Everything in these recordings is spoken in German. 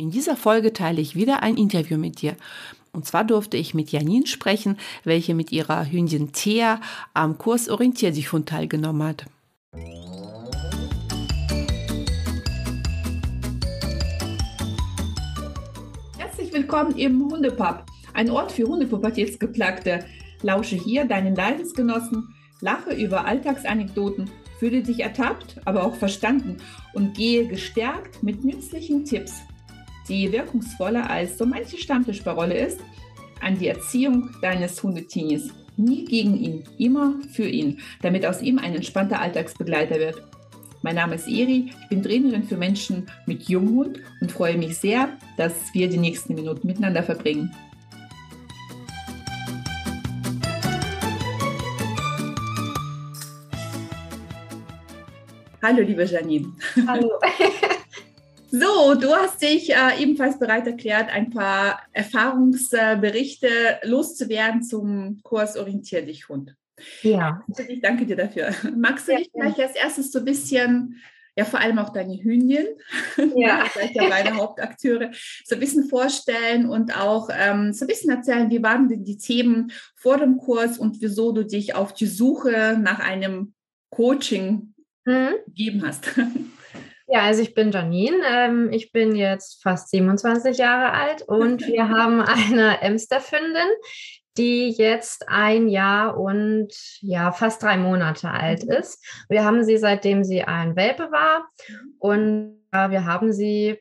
In dieser Folge teile ich wieder ein Interview mit dir. Und zwar durfte ich mit Janine sprechen, welche mit ihrer Hündin Thea am Kurs Orientier dich Hund teilgenommen hat. Herzlich willkommen im Hundepub, ein Ort für Hundepubertätsgeplagte. Lausche hier deinen Leidensgenossen, lache über Alltagsanekdoten, fühle dich ertappt, aber auch verstanden und gehe gestärkt mit nützlichen Tipps die wirkungsvoller als so manche Stammtischparole ist, an die Erziehung deines Hundetinis. Nie gegen ihn, immer für ihn, damit aus ihm ein entspannter Alltagsbegleiter wird. Mein Name ist Eri, ich bin Trainerin für Menschen mit Junghund und freue mich sehr, dass wir die nächsten Minuten miteinander verbringen. Hallo, liebe Janine. Hallo. So, du hast dich äh, ebenfalls bereit erklärt, ein paar Erfahrungsberichte loszuwerden zum Kurs Orientier dich Hund. Ja. Also ich danke dir dafür. Magst du dich vielleicht als erstes so ein bisschen, ja vor allem auch deine Hündin, ja, vielleicht ja beide Hauptakteure, so ein bisschen vorstellen und auch ähm, so ein bisschen erzählen, wie waren denn die Themen vor dem Kurs und wieso du dich auf die Suche nach einem Coaching mhm. gegeben hast. Ja, also ich bin Janine. Ähm, ich bin jetzt fast 27 Jahre alt und wir haben eine Emsterfündin, die jetzt ein Jahr und ja, fast drei Monate alt mhm. ist. Wir haben sie, seitdem sie ein Welpe war und äh, wir haben sie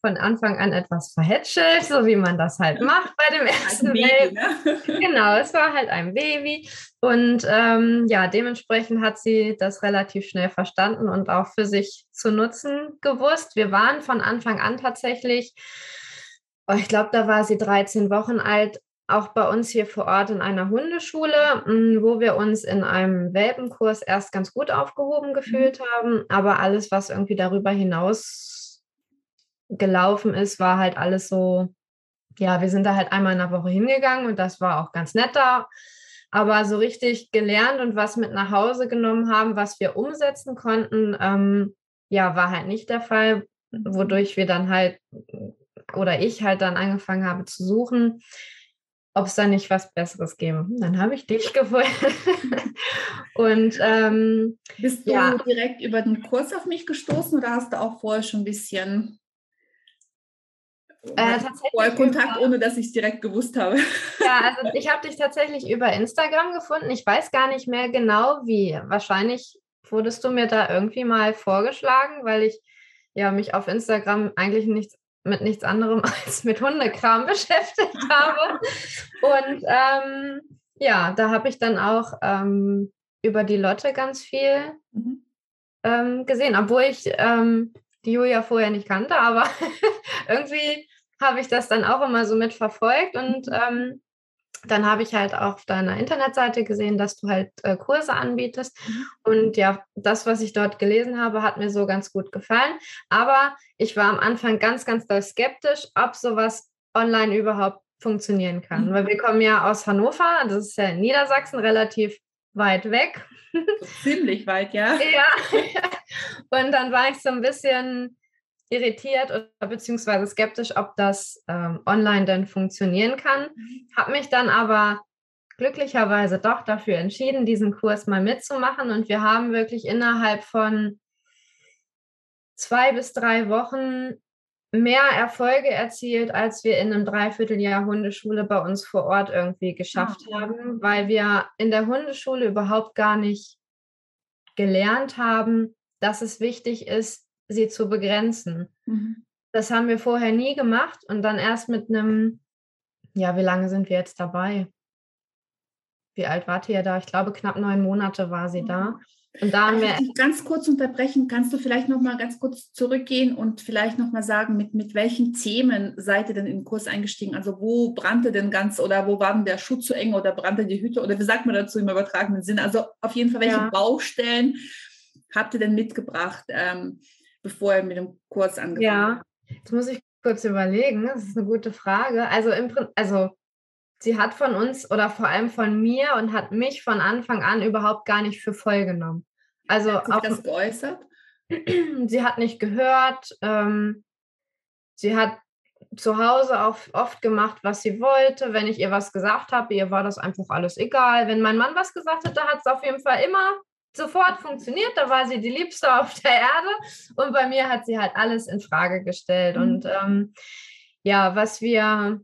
von Anfang an etwas verhätschelt, so wie man das halt macht bei dem ersten Baby. Ne? Genau, es war halt ein Baby. Und ähm, ja, dementsprechend hat sie das relativ schnell verstanden und auch für sich zu nutzen gewusst. Wir waren von Anfang an tatsächlich, oh, ich glaube, da war sie 13 Wochen alt, auch bei uns hier vor Ort in einer Hundeschule, mm, wo wir uns in einem Welpenkurs erst ganz gut aufgehoben gefühlt mhm. haben. Aber alles, was irgendwie darüber hinaus gelaufen ist, war halt alles so, ja, wir sind da halt einmal in der Woche hingegangen und das war auch ganz nett da. Aber so richtig gelernt und was mit nach Hause genommen haben, was wir umsetzen konnten, ähm, ja, war halt nicht der Fall, wodurch wir dann halt oder ich halt dann angefangen habe zu suchen, ob es da nicht was Besseres gäbe. Dann habe ich dich gefunden. und ähm, bist du ja. direkt über den Kurs auf mich gestoßen oder hast du auch vorher schon ein bisschen äh, tatsächlich Kontakt, über, ohne dass ich es direkt gewusst habe. Ja, also ich habe dich tatsächlich über Instagram gefunden. Ich weiß gar nicht mehr genau wie. Wahrscheinlich wurdest du mir da irgendwie mal vorgeschlagen, weil ich ja mich auf Instagram eigentlich nichts mit nichts anderem als mit Hundekram beschäftigt habe. Und ähm, ja, da habe ich dann auch ähm, über die Lotte ganz viel mhm. ähm, gesehen, obwohl ich ähm, die Julia vorher nicht kannte, aber irgendwie habe ich das dann auch immer so mitverfolgt und mhm. ähm, dann habe ich halt auch auf deiner Internetseite gesehen, dass du halt äh, Kurse anbietest. Mhm. Und ja, das, was ich dort gelesen habe, hat mir so ganz gut gefallen. Aber ich war am Anfang ganz, ganz doll skeptisch, ob sowas online überhaupt funktionieren kann. Mhm. Weil wir kommen ja aus Hannover, das ist ja in Niedersachsen relativ weit weg. Ziemlich weit, ja. ja. Und dann war ich so ein bisschen irritiert oder beziehungsweise skeptisch, ob das ähm, online denn funktionieren kann. Mhm. Habe mich dann aber glücklicherweise doch dafür entschieden, diesen Kurs mal mitzumachen. Und wir haben wirklich innerhalb von zwei bis drei Wochen mehr Erfolge erzielt, als wir in einem Dreivierteljahr Hundeschule bei uns vor Ort irgendwie geschafft oh. haben, weil wir in der Hundeschule überhaupt gar nicht gelernt haben, dass es wichtig ist, sie zu begrenzen. Mhm. Das haben wir vorher nie gemacht und dann erst mit einem, ja, wie lange sind wir jetzt dabei? Wie alt war ihr da? Ich glaube, knapp neun Monate war sie da. Und da haben wir. Ich ganz kurz unterbrechen, kannst du vielleicht noch mal ganz kurz zurückgehen und vielleicht noch mal sagen, mit, mit welchen Themen seid ihr denn in den Kurs eingestiegen? Also wo brannte denn ganz oder wo war denn der Schuh zu eng oder brannte die Hütte oder wie sagt man dazu im übertragenen Sinn? Also auf jeden Fall, welche ja. Baustellen habt ihr denn mitgebracht? Ähm, bevor er mit dem Kurs angefangen ja. hat? Ja, jetzt muss ich kurz überlegen. Das ist eine gute Frage. Also, im, also sie hat von uns oder vor allem von mir und hat mich von Anfang an überhaupt gar nicht für voll genommen. Also hat sie auch, das geäußert? sie hat nicht gehört. Ähm, sie hat zu Hause auch oft gemacht, was sie wollte. Wenn ich ihr was gesagt habe, ihr war das einfach alles egal. Wenn mein Mann was gesagt hat, da hat es auf jeden Fall immer sofort funktioniert. Da war sie die Liebste auf der Erde. Und bei mir hat sie halt alles in Frage gestellt. Mhm. Und ähm, ja, was wir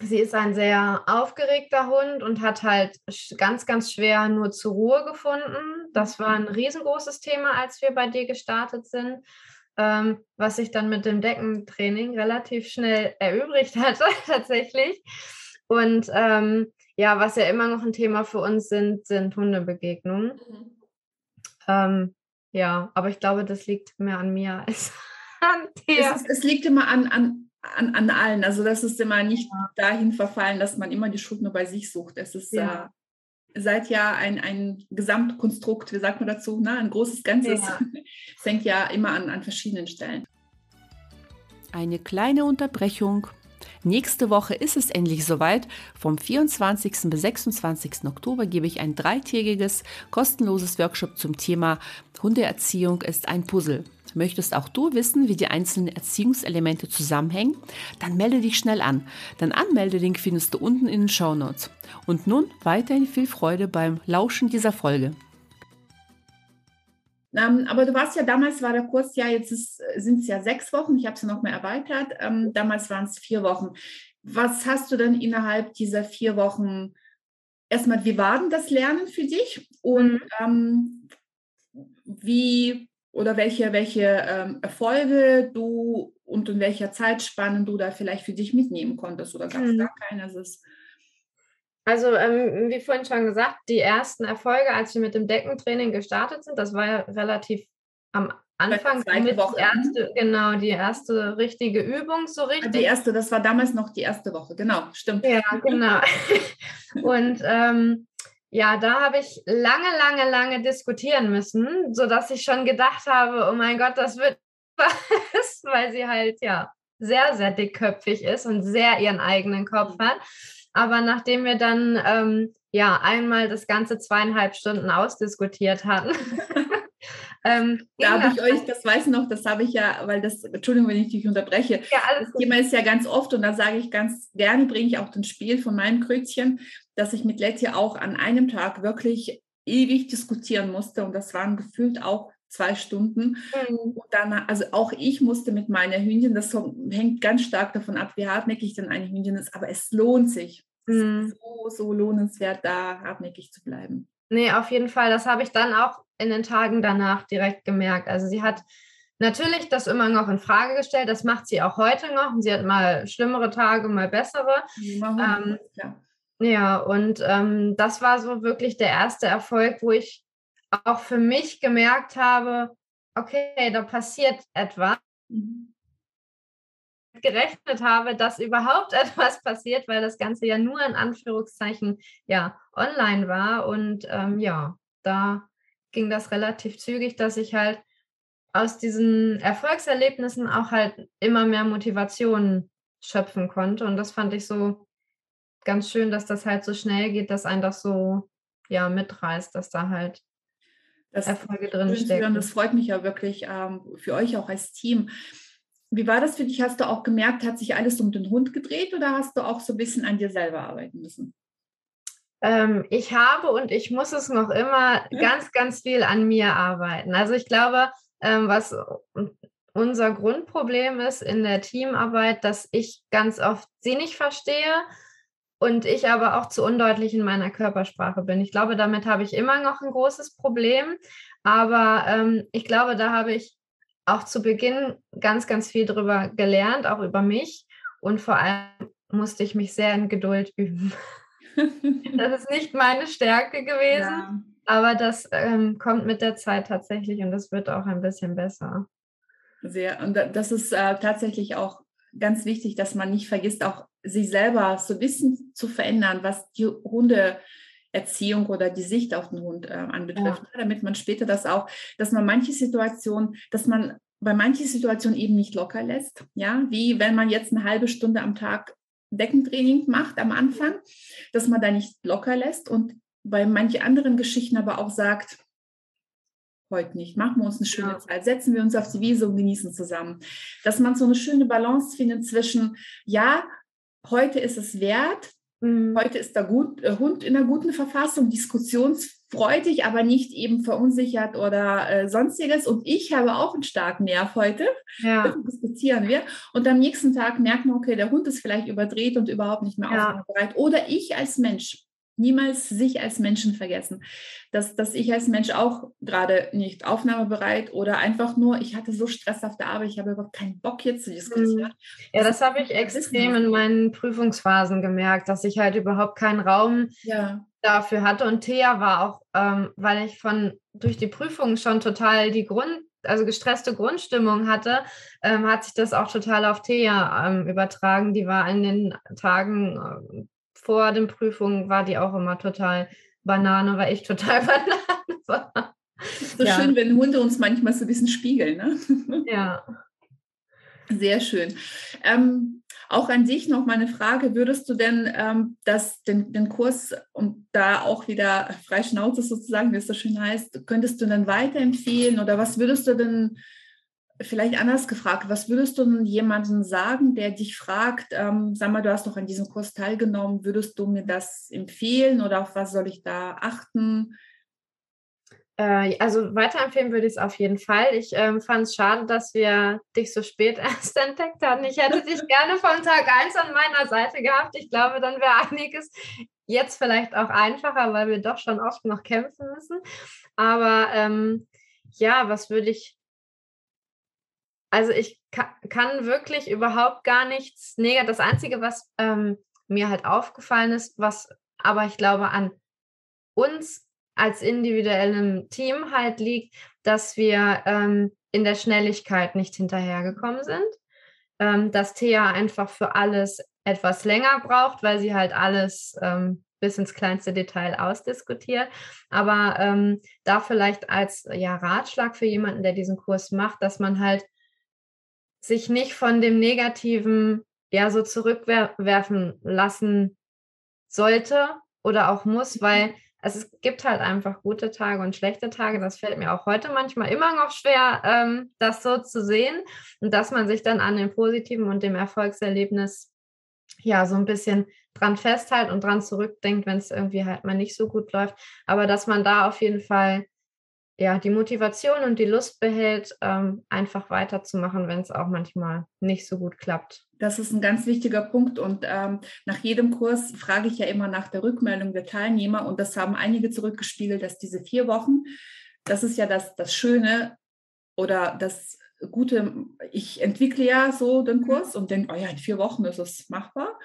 sie ist ein sehr aufgeregter Hund und hat halt ganz, ganz schwer nur zur Ruhe gefunden. Das war ein riesengroßes Thema, als wir bei dir gestartet sind, ähm, was sich dann mit dem Deckentraining relativ schnell erübrigt hatte tatsächlich. Und ähm, ja, was ja immer noch ein Thema für uns sind, sind Hundebegegnungen. Mhm. Ähm, ja, aber ich glaube, das liegt mehr an mir als an dir. Es, es liegt immer an, an an, an allen. Also das ist immer nicht dahin verfallen, dass man immer die Schuld nur bei sich sucht. Es ist ja. äh, seit ja ein, ein Gesamtkonstrukt, wie sagt man dazu, ne? ein großes Ganzes. Ja. Es hängt ja immer an, an verschiedenen Stellen. Eine kleine Unterbrechung. Nächste Woche ist es endlich soweit. Vom 24. bis 26. Oktober gebe ich ein dreitägiges kostenloses Workshop zum Thema Hundeerziehung ist ein Puzzle. Möchtest auch du wissen, wie die einzelnen Erziehungselemente zusammenhängen? Dann melde dich schnell an. Den Anmeldelink findest du unten in den Show Notes. Und nun weiterhin viel Freude beim Lauschen dieser Folge. Ähm, aber du warst ja damals, war der Kurs ja, jetzt sind es ja sechs Wochen, ich habe es ja noch mehr erweitert. Ähm, damals waren es vier Wochen. Was hast du denn innerhalb dieser vier Wochen, erstmal, wie war denn das Lernen für dich? Und ähm, wie oder welche, welche ähm, Erfolge du und in welcher Zeitspanne du da vielleicht für dich mitnehmen konntest oder gab es mhm. gar keine? Also, also ähm, wie vorhin schon gesagt, die ersten Erfolge, als wir mit dem Deckentraining gestartet sind, das war ja relativ am Anfang mit Woche. Die erste, genau, die erste richtige Übung, so richtig. Die erste, das war damals noch die erste Woche, genau, stimmt. Ja, genau. und ähm, ja, da habe ich lange, lange, lange diskutieren müssen, sodass ich schon gedacht habe, oh mein Gott, das wird was, weil sie halt ja sehr, sehr dickköpfig ist und sehr ihren eigenen Kopf mhm. hat. Aber nachdem wir dann ähm, ja einmal das ganze zweieinhalb Stunden ausdiskutiert hatten, Ähm, da habe ich euch, das weiß ich noch, das habe ich ja, weil das, Entschuldigung, wenn ich dich unterbreche. Ja, alles das Thema ist ja ganz oft und da sage ich ganz gerne, bringe ich auch das Spiel von meinem Krötchen, dass ich mit Letty auch an einem Tag wirklich ewig diskutieren musste und das waren gefühlt auch zwei Stunden. Mhm. Und dann, also auch ich musste mit meiner Hündin, das hängt ganz stark davon ab, wie hartnäckig dann eine Hündin ist, aber es lohnt sich. Mhm. Es ist so, so lohnenswert, da hartnäckig zu bleiben. Nee, auf jeden Fall. Das habe ich dann auch in den Tagen danach direkt gemerkt. Also sie hat natürlich das immer noch in Frage gestellt. Das macht sie auch heute noch. Sie hat mal schlimmere Tage, mal bessere. Ähm, ja. Ja, und ähm, das war so wirklich der erste Erfolg, wo ich auch für mich gemerkt habe, okay, da passiert etwas. Mhm gerechnet habe, dass überhaupt etwas passiert, weil das Ganze ja nur in Anführungszeichen ja online war. Und ähm, ja, da ging das relativ zügig, dass ich halt aus diesen Erfolgserlebnissen auch halt immer mehr Motivation schöpfen konnte. Und das fand ich so ganz schön, dass das halt so schnell geht, dass ein das so ja mitreißt, dass da halt das Erfolge drin stecken. Das freut mich ja wirklich ähm, für euch auch als Team. Wie war das für dich? Hast du auch gemerkt, hat sich alles um den Hund gedreht oder hast du auch so ein bisschen an dir selber arbeiten müssen? Ähm, ich habe und ich muss es noch immer ganz, ganz viel an mir arbeiten. Also ich glaube, ähm, was unser Grundproblem ist in der Teamarbeit, dass ich ganz oft sie nicht verstehe und ich aber auch zu undeutlich in meiner Körpersprache bin. Ich glaube, damit habe ich immer noch ein großes Problem. Aber ähm, ich glaube, da habe ich auch zu Beginn ganz, ganz viel darüber gelernt, auch über mich. Und vor allem musste ich mich sehr in Geduld üben. das ist nicht meine Stärke gewesen, ja. aber das ähm, kommt mit der Zeit tatsächlich und das wird auch ein bisschen besser. Sehr. Und das ist äh, tatsächlich auch ganz wichtig, dass man nicht vergisst, auch sich selber so ein bisschen zu verändern, was die Hunde Erziehung oder die Sicht auf den Hund äh, anbetrifft, ja. damit man später das auch, dass man manche Situationen, dass man bei manchen Situationen eben nicht locker lässt, ja, wie wenn man jetzt eine halbe Stunde am Tag Deckentraining macht am Anfang, dass man da nicht locker lässt und bei manchen anderen Geschichten aber auch sagt, heute nicht. Machen wir uns eine schöne ja. Zeit. Setzen wir uns auf die Wiese und genießen zusammen. Dass man so eine schöne Balance findet zwischen, ja, heute ist es wert, mhm. heute ist der gut, äh, Hund in einer guten Verfassung, diskussionsfreudig, aber nicht eben verunsichert oder äh, sonstiges. Und ich habe auch einen starken Nerv heute. Ja. Diskutieren wir. Und am nächsten Tag merkt man, okay, der Hund ist vielleicht überdreht und überhaupt nicht mehr ja. aufnahmebereit. Oder ich als Mensch niemals sich als Menschen vergessen. Dass, dass ich als Mensch auch gerade nicht aufnahmebereit oder einfach nur, ich hatte so Stress auf der Arbeit, ich habe überhaupt keinen Bock jetzt zu diskutieren. Mhm. Ja, das, das habe ich extrem in meinen Prüfungsphasen gemerkt, dass ich halt überhaupt keinen Raum ja. dafür hatte. Und Thea war auch, ähm, weil ich von durch die Prüfung schon total die Grund, also gestresste Grundstimmung hatte, ähm, hat sich das auch total auf Thea ähm, übertragen. Die war in den Tagen ähm, vor den Prüfungen war die auch immer total Banane, weil ich total Banane war. So ja. schön, wenn Hunde uns manchmal so ein bisschen spiegeln. Ne? Ja. Sehr schön. Ähm, auch an sich noch mal eine Frage, würdest du denn ähm, das, den, den Kurs und da auch wieder frei Schnauze sozusagen, wie es so schön heißt, könntest du dann weiterempfehlen oder was würdest du denn Vielleicht anders gefragt, was würdest du jemandem sagen, der dich fragt, ähm, sag mal, du hast doch an diesem Kurs teilgenommen, würdest du mir das empfehlen oder auf was soll ich da achten? Äh, also weiterempfehlen würde ich es auf jeden Fall. Ich ähm, fand es schade, dass wir dich so spät erst entdeckt haben. Ich hätte dich gerne von Tag 1 an meiner Seite gehabt. Ich glaube, dann wäre einiges jetzt vielleicht auch einfacher, weil wir doch schon oft noch kämpfen müssen. Aber ähm, ja, was würde ich also ich kann wirklich überhaupt gar nichts negativ. Das Einzige, was ähm, mir halt aufgefallen ist, was aber ich glaube an uns als individuellem Team halt liegt, dass wir ähm, in der Schnelligkeit nicht hinterhergekommen sind. Ähm, dass Thea einfach für alles etwas länger braucht, weil sie halt alles ähm, bis ins kleinste Detail ausdiskutiert. Aber ähm, da vielleicht als ja, Ratschlag für jemanden, der diesen Kurs macht, dass man halt sich nicht von dem Negativen ja so zurückwerfen lassen sollte oder auch muss, weil mhm. es gibt halt einfach gute Tage und schlechte Tage. Das fällt mir auch heute manchmal immer noch schwer, ähm, das so zu sehen und dass man sich dann an dem Positiven und dem Erfolgserlebnis ja so ein bisschen dran festhält und dran zurückdenkt, wenn es irgendwie halt mal nicht so gut läuft. Aber dass man da auf jeden Fall ja, die Motivation und die Lust behält, ähm, einfach weiterzumachen, wenn es auch manchmal nicht so gut klappt. Das ist ein ganz wichtiger Punkt und ähm, nach jedem Kurs frage ich ja immer nach der Rückmeldung der Teilnehmer und das haben einige zurückgespiegelt, dass diese vier Wochen, das ist ja das, das Schöne oder das gute, ich entwickle ja so den mhm. Kurs und denke, oh ja, in vier Wochen ist es machbar,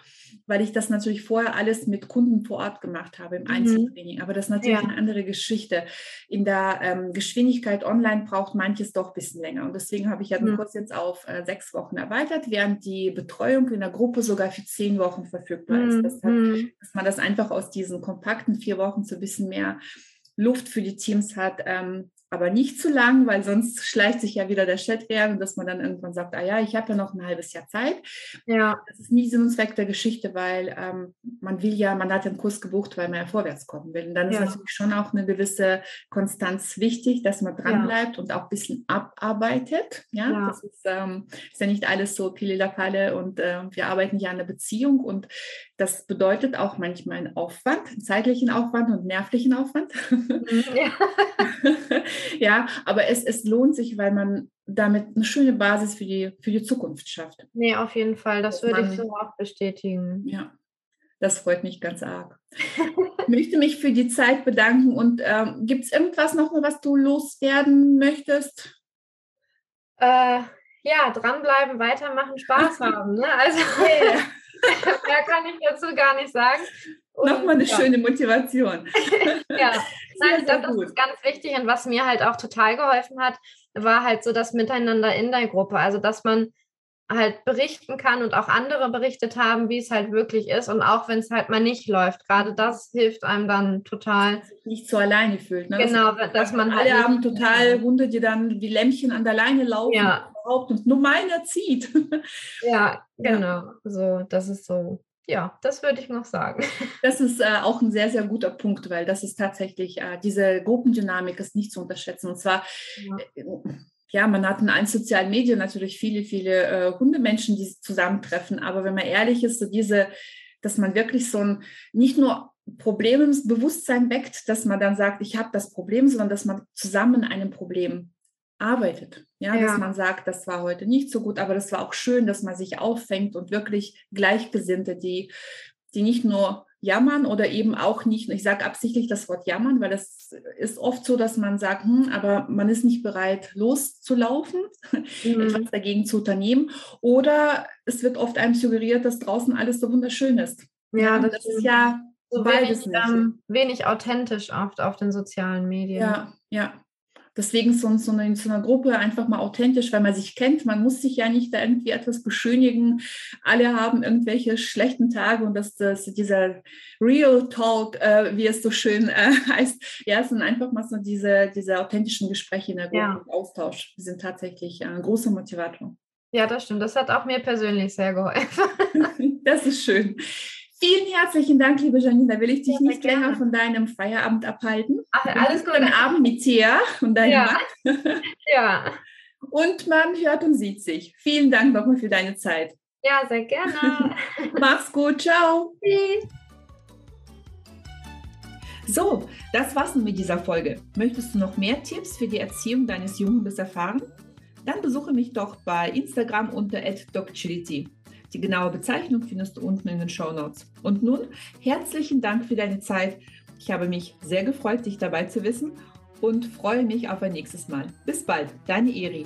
weil ich das natürlich vorher alles mit Kunden vor Ort gemacht habe im mhm. Einzeltraining. Aber das ist natürlich ja. eine andere Geschichte. In der ähm, Geschwindigkeit online braucht manches doch ein bisschen länger. Und deswegen habe ich ja den mhm. Kurs jetzt auf äh, sechs Wochen erweitert, während die Betreuung in der Gruppe sogar für zehn Wochen verfügbar ist. Das hat, mhm. dass man das einfach aus diesen kompakten vier Wochen so ein bisschen mehr Luft für die Teams hat, ähm, aber nicht zu lang, weil sonst schleicht sich ja wieder der Chat werden, dass man dann irgendwann sagt, ah ja, ich habe ja noch ein halbes Jahr Zeit. Ja. Das ist nie Sinn und Zweck der Geschichte, weil ähm, man will ja, man hat den Kurs gebucht, weil man ja vorwärts kommen will. Und dann ja. ist natürlich schon auch eine gewisse Konstanz wichtig, dass man dranbleibt ja. und auch ein bisschen abarbeitet. Ja, ja. das ist, ähm, ist ja nicht alles so Pililapale und äh, wir arbeiten ja an der Beziehung und das bedeutet auch manchmal einen Aufwand, einen zeitlichen Aufwand und nervlichen Aufwand. Mhm, ja. ja, aber es, es lohnt sich, weil man damit eine schöne Basis für die, für die Zukunft schafft. Nee, auf jeden Fall. Das würde man, ich so auch bestätigen. Ja, das freut mich ganz arg. ich möchte mich für die Zeit bedanken und ähm, gibt es irgendwas noch, was du loswerden möchtest? Äh, ja, dranbleiben, weitermachen, Spaß haben. Ne? Also, mehr kann ich dazu gar nicht sagen. Nochmal eine ja. schöne Motivation. ja, Nein, sehr, das ist ganz wichtig und was mir halt auch total geholfen hat, war halt so das Miteinander in der Gruppe. Also, dass man halt berichten kann und auch andere berichtet haben, wie es halt wirklich ist und auch wenn es halt mal nicht läuft. Gerade das hilft einem dann total. Nicht so alleine fühlt. Ne? Genau, dass, dass man halt. Alle haben total Hunde, die dann wie Lämmchen an der Leine laufen ja. und nur meiner zieht. ja, genau. So, das ist so ja, das würde ich noch sagen. Das ist äh, auch ein sehr, sehr guter Punkt, weil das ist tatsächlich, äh, diese Gruppendynamik ist nicht zu unterschätzen. Und zwar, ja, äh, ja man hat in allen sozialen Medien natürlich viele, viele äh, Hundemenschen, die zusammentreffen. Aber wenn man ehrlich ist, so diese, dass man wirklich so ein, nicht nur Problemsbewusstsein weckt, dass man dann sagt, ich habe das Problem, sondern dass man zusammen einem Problem arbeitet. Ja, ja, dass man sagt, das war heute nicht so gut, aber das war auch schön, dass man sich auffängt und wirklich Gleichgesinnte, die, die nicht nur jammern oder eben auch nicht, ich sage absichtlich das Wort jammern, weil das ist oft so, dass man sagt, hm, aber man ist nicht bereit loszulaufen, mhm. etwas dagegen zu unternehmen. Oder es wird oft einem suggeriert, dass draußen alles so wunderschön ist. Ja, das, das ist ja so wenig, ähm, wenig authentisch oft auf den sozialen Medien. Ja, ja. Deswegen so, so in so einer Gruppe einfach mal authentisch, weil man sich kennt. Man muss sich ja nicht da irgendwie etwas beschönigen. Alle haben irgendwelche schlechten Tage und das, das dieser Real Talk, äh, wie es so schön äh, heißt, ja, es sind einfach mal so diese, diese authentischen Gespräche in der Gruppe, ja. Austausch. Die sind tatsächlich ein großer Motivator. Ja, das stimmt. Das hat auch mir persönlich sehr geholfen. das ist schön. Vielen herzlichen Dank, liebe Janine. Da will ich dich ja, nicht gerne. länger von deinem Feierabend abhalten. Ach, alles gut. Guten Abend mit Thea und deinem ja. Mann. Ja. Und man hört und sieht sich. Vielen Dank nochmal für deine Zeit. Ja, sehr gerne. Mach's gut. Ciao. Tschüss. So, das war's nun mit dieser Folge. Möchtest du noch mehr Tipps für die Erziehung deines Junghundes erfahren? Dann besuche mich doch bei Instagram unter @docchility. Die genaue Bezeichnung findest du unten in den Show Notes. Und nun herzlichen Dank für deine Zeit. Ich habe mich sehr gefreut, dich dabei zu wissen und freue mich auf ein nächstes Mal. Bis bald, deine Eri.